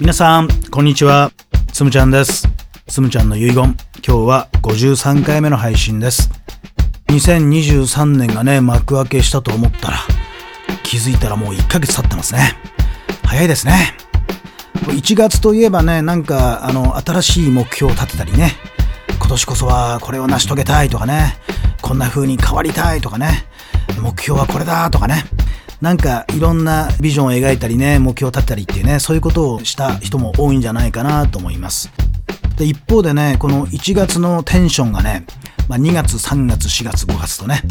皆さんこんにちは。つむちゃんです。つむちゃんの遺言。今日は53回目の配信です。2023年がね幕開けしたと思ったら気づいたらもう1ヶ月経ってますね。早いですね。1月といえばねなんかあの新しい目標を立てたりね。今年こそはこれを成し遂げたいとかね。こんな風に変わりたいとかね。目標はこれだとかね。なんかいろんなビジョンを描いたりね目標を立てたりっていうねそういうことをした人も多いんじゃないかなと思いますで一方でねこの1月のテンションがね、まあ、2月3月4月5月とね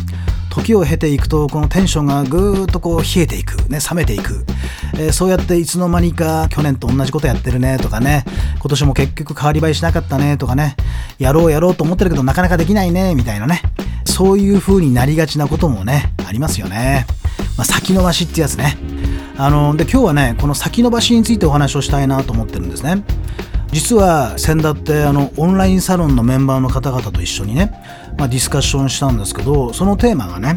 時を経ていくとこのテンションがぐーっとこう冷えていく、ね、冷めていく、えー、そうやっていつの間にか去年と同じことやってるねとかね今年も結局変わり映えしなかったねとかねやろうやろうと思ってるけどなかなかできないねみたいなねそういう風になりがちなこともねありますよね。まあ、先延ばしってやつね。あので今日はねこの先延ばしについてお話をしたいなと思ってるんですね。実は先だってあのオンラインサロンのメンバーの方々と一緒にね、まあ、ディスカッションしたんですけどそのテーマがね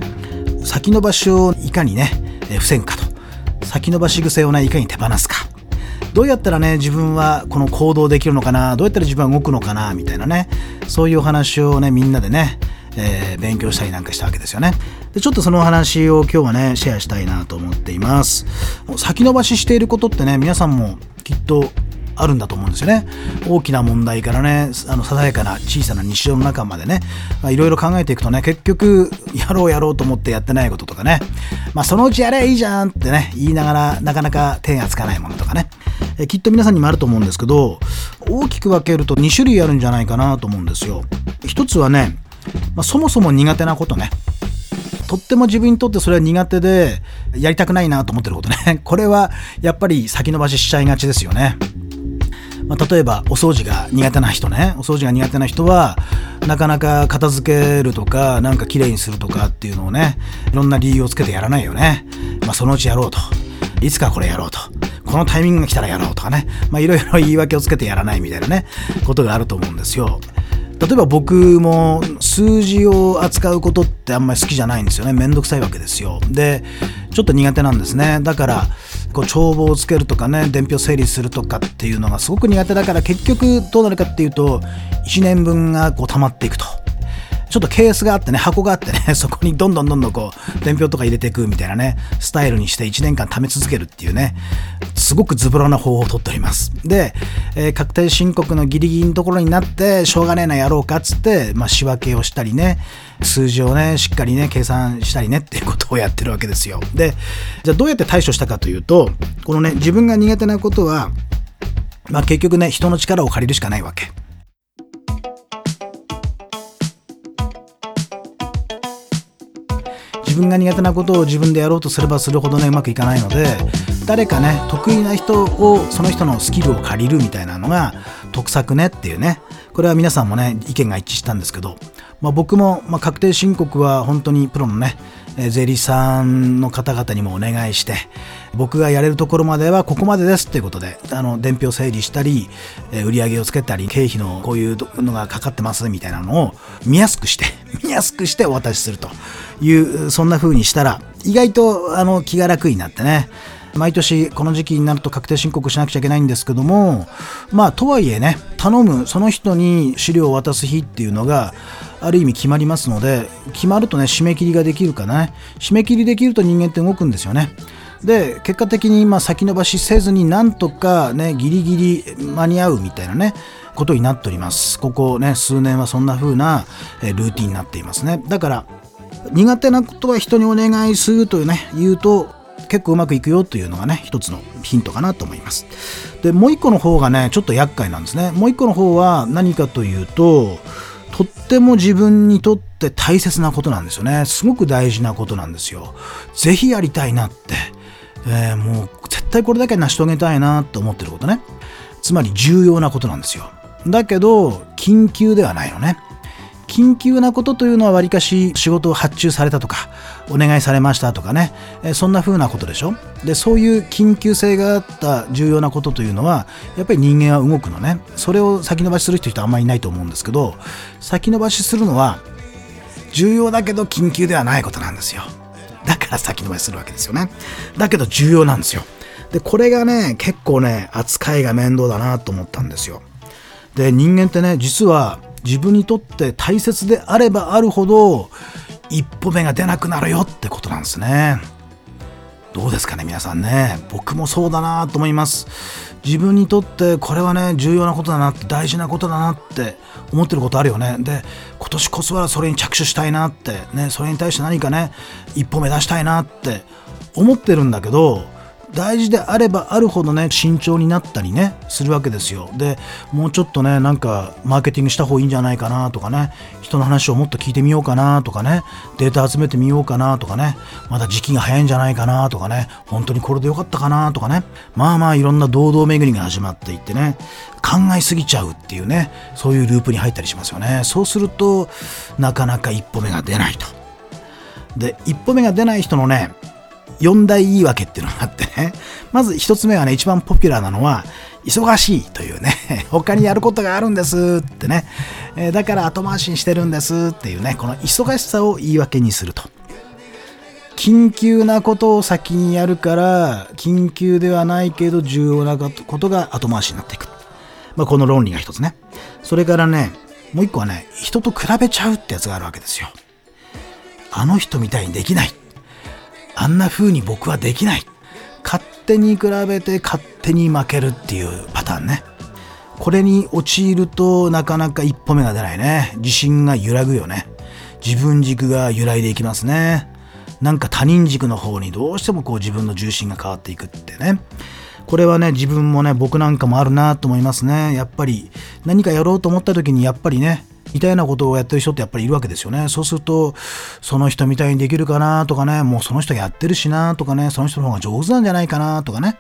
先延ばしをいかにね、え防ぐかと先延ばし癖をねいかに手放すかどうやったらね自分はこの行動できるのかなどうやったら自分は動くのかなみたいなねそういうお話をねみんなでねえー、勉強したりなんかしたわけですよね。でちょっとそのお話を今日はねシェアしたいなと思っています。先延ばししていることってね皆さんもきっとあるんだと思うんですよね。大きな問題からね、あの、ささやかな小さな日常の中までね、いろいろ考えていくとね、結局、やろうやろうと思ってやってないこととかね、まあ、そのうちやればいいじゃんってね、言いながら、なかなか手がつかないものとかね、きっと皆さんにもあると思うんですけど、大きく分けると2種類あるんじゃないかなと思うんですよ。一つはね、まあ、そもそも苦手なことね。とっても自分にとってそれは苦手でやりたくないなと思ってることね。これはやっぱり先延ばししちゃいがちですよね。まあ、例えばお掃除が苦手な人ね。お掃除が苦手な人はなかなか片付けるとかなんか綺麗にするとかっていうのをね、いろんな理由をつけてやらないよね。まあ、そのうちやろうと。いつかこれやろうと。このタイミングが来たらやろうとかね。まあいろいろ言い訳をつけてやらないみたいなね、ことがあると思うんですよ。例えば僕も数字を扱うことってあんまり好きじゃないんですよね。めんどくさいわけですよ。でちょっと苦手なんですね。だからこう帳簿をつけるとかね伝票整理するとかっていうのがすごく苦手だから結局どうなるかっていうと1年分がこう溜まっていくと。ちょっとケースがあってね、箱があってね、そこにどんどんどんどんこう、伝票とか入れていくみたいなね、スタイルにして1年間貯め続けるっていうね、すごくズボラな方法をとっております。で、えー、確定申告のギリギリのところになって、しょうがねえなやろうかっつって、まあ仕分けをしたりね、数字をね、しっかりね、計算したりねっていうことをやってるわけですよ。で、じゃあどうやって対処したかというと、このね、自分が苦手なことは、まあ結局ね、人の力を借りるしかないわけ。自分が苦手なことを自分でやろうとすればするほどねうまくいかないので誰かね得意な人をその人のスキルを借りるみたいなのが得策ねっていうね。これは皆さんもね意見が一致したんですけど、まあ、僕も、ま、確定申告は本当にプロのね税理士さんの方々にもお願いして僕がやれるところまではここまでですっていうことであの伝票整理したり売り上げをつけたり経費のこういうのがかかってますみたいなのを見やすくして 見やすくしてお渡しするというそんな風にしたら意外とあの気が楽になってね。毎年この時期になると確定申告しなくちゃいけないんですけどもまあとはいえね頼むその人に資料を渡す日っていうのがある意味決まりますので決まるとね締め切りができるかな、ね、締め切りできると人間って動くんですよね。で結果的にま先延ばしせずになんとかねギリギリ間に合うみたいなねことになっております。ここね数年はそんな風なルーティンになっていますね。だから苦手なことは人にお願いするというね言うと結構うまくいくよというのがね一つのヒントかなと思います。でもう一個の方がねちょっと厄介なんですね。もう一個の方は何かというととっても自分にとって大切なことなんですよね。すごく大事なことなんですよ。是非やりたいなって、えー、もう絶対これだけ成し遂げたいなと思ってることね。つまり重要なことなんですよ。だけど緊急ではないのね。緊急なことというのはわりかし仕事を発注されたとかお願いされましたとかね。そんな風なことでしょ？でそういう緊急性があった重要なことというのはやっぱり人間は動くのね。それを先延ばしする人はあんまりいないと思うんですけど先延ばしするのは重要だけど緊急ではないことなんですよ。だから先延ばしするわけですよね。だけど重要なんですよ。で、これがね、結構ね、扱いが面倒だなと思ったんですよ。で、人間ってね、実は自分にとって大切であればあるほど、一歩目が出なくなるよってことなんですね。どうですかね、皆さんね。僕もそうだなと思います。自分にとってこれはね、重要なことだなって、大事なことだなって思ってることあるよね。で、今年こそはそれに着手したいなって、ね、それに対して何かね、一歩目指したいなって思ってるんだけど、大事であればあるほどね慎重になったりねするわけですよ。でもうちょっとねなんかマーケティングした方がいいんじゃないかなとかね人の話をもっと聞いてみようかなとかねデータ集めてみようかなとかねまだ時期が早いんじゃないかなとかね本当にこれでよかったかなとかねまあまあいろんな堂々巡りが始まっていってね考えすぎちゃうっていうねそういうループに入ったりしますよね。そうするとなかなか一歩目が出ないと。で一歩目が出ない人のね4大言い訳っていうのがあってね、まず1つ目はね、一番ポピュラーなのは、忙しいというね、他にやることがあるんですってね、え、だから後回しにしてるんですっていうね、この忙しさを言い訳にすると。緊急なことを先にやるから、緊急ではないけど重要なことが後回しになっていく。まあ、この論理が一つね。それからね、もう一個はね、人と比べちゃうってやつがあるわけですよ。あの人みたいにできない。あんな風に僕はできない。勝手に比べて勝手に負けるっていうパターンね。これに陥るとなかなか一歩目が出ないね。自信が揺らぐよね。自分軸が揺らいでいきますね。なんか他人軸の方にどうしてもこう自分の重心が変わっていくってね。これはね、自分もね、僕なんかもあるなと思いますね。やっぱり何かやろうと思った時にやっぱりね、似たようなことをやってる人ってやっぱりいるわけですよね。そうすると、その人みたいにできるかなとかね、もうその人やってるしなとかね、その人の方が上手なんじゃないかなとかね、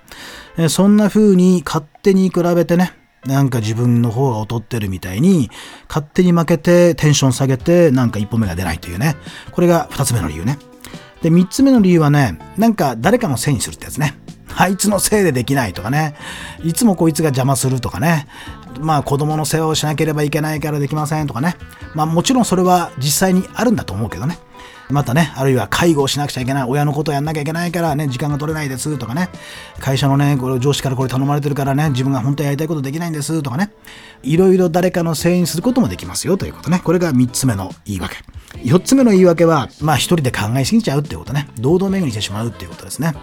そんな風に勝手に比べてね、なんか自分の方が劣ってるみたいに、勝手に負けてテンション下げて、なんか一歩目が出ないというね。これが二つ目の理由ね。で、三つ目の理由はね、なんか誰かのせいにするってやつね。あいつのせいでできないとかね。いつもこいつが邪魔するとかね。まあ子供の世話をしなければいけないからできませんとかね。まあもちろんそれは実際にあるんだと思うけどね。またね、あるいは介護をしなくちゃいけない、親のことをやんなきゃいけないからね、時間が取れないですとかね、会社のね、これ上司からこれ頼まれてるからね、自分が本当はやりたいことできないんですとかね、いろいろ誰かのせいにすることもできますよということね。これが3つ目の言い訳。4つ目の言い訳は、まあ一人で考えすぎちゃうっていうことね。堂々巡りしてしまうっていうことですね。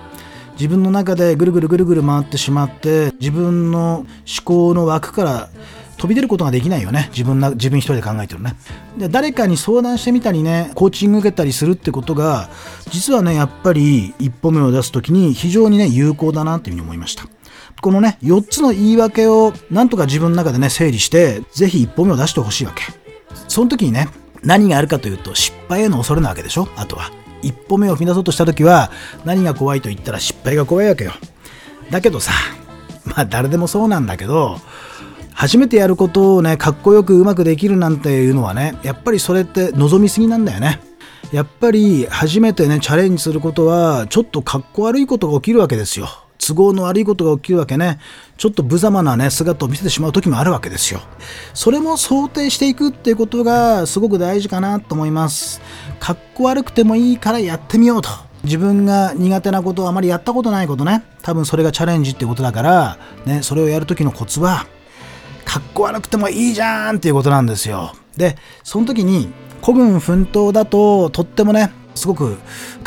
自分の中でぐるぐるぐるぐる回ってしまって自分の思考の枠から飛び出ることができないよね。自分な自分一人で考えてるね。で誰かに相談してみたりねコーチング受けたりするってことが実はねやっぱり一歩目を出す時に非常にね有効だなっていうふうに思いました。このね4つの言い訳をなんとか自分の中でね整理して是非一歩目を出してほしいわけ。その時にね何があるかというと失敗への恐れなわけでしょあとは。一歩目を踏み出そうとした時は何が怖いと言ったら失敗が怖いわけよ。だけどさまあ誰でもそうなんだけど初めてやることをねかっこよくうまくできるなんていうのはねやっぱりそれって望みすぎなんだよね。やっぱり初めてねチャレンジすることはちょっとかっこ悪いことが起きるわけですよ。都合の悪いことが起きるわけね。ちょっと無様なね姿を見せてしまう時もあるわけですよ。それも想定していくっていうことがすごく大事かなと思います。かっこ悪くてもいいからやってみようと。自分が苦手なことをあまりやったことないことね。多分それがチャレンジっていうことだからねそれをやる時のコツはかっこ悪くてもいいじゃんっていうことなんですよ。でその時に孤軍奮闘だととってもねすごく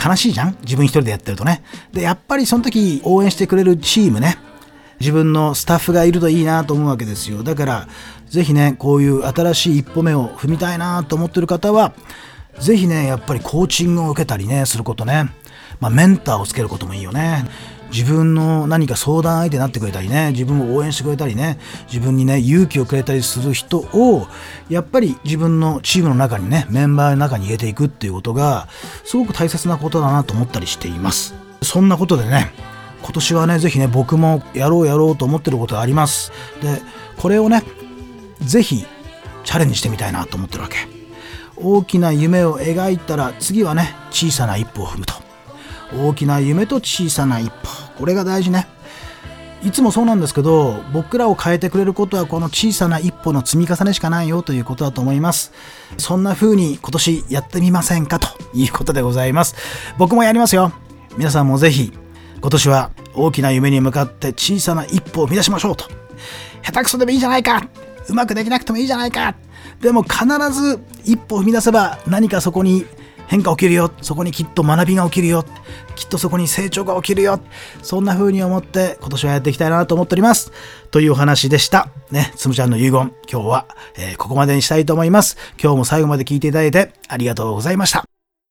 悲しいじゃん？自分一人でやってるとね。で、やっぱりその時応援してくれるチームね。自分のスタッフがいるといいなと思うわけですよ。だから、ぜひね、こういう新しい一歩目を踏みたいなと思ってる方は、ぜひね、やっぱりコーチングを受けたりね、することね。まあ、メンターをつけることもいいよね。自分の何か相談相手になってくれたりね自分を応援してくれたりね自分にね勇気をくれたりする人をやっぱり自分のチームの中にねメンバーの中に入れていくっていうことがすごく大切なことだなと思ったりしています。そんなことでね今年はねぜひね僕もやろうやろうと思ってることがあります。でこれをねぜひチャレンジしてみたいなと思ってるわけ。大きな夢を描いたら次はね小さな一歩を踏むと。大きな夢と小さな一歩。これが大事ね。いつもそうなんですけど僕らを変えてくれることはこの小さな一歩の積み重ねしかないよということだと思います。そんな風に今年やってみませんか？ということでございます。僕もやりますよ。皆さんもぜひ今年は大きな夢に向かって小さな一歩を踏み出しましょう。と。下手くそでもいいじゃないか。うまくできなくてもいいじゃないか。でも必ず一歩踏み出せば何かそこに変化起きるよ。そこにきっと学びが起きるよ。きっとそこに成長が起きるよ。そんな風に思って今年はやっていきたいなと思っております。というお話でした。ねつむちゃんの遺言。今日は、えー、ここまでにしたいと思います。今日も最後まで聞いていただいてありがとうございました。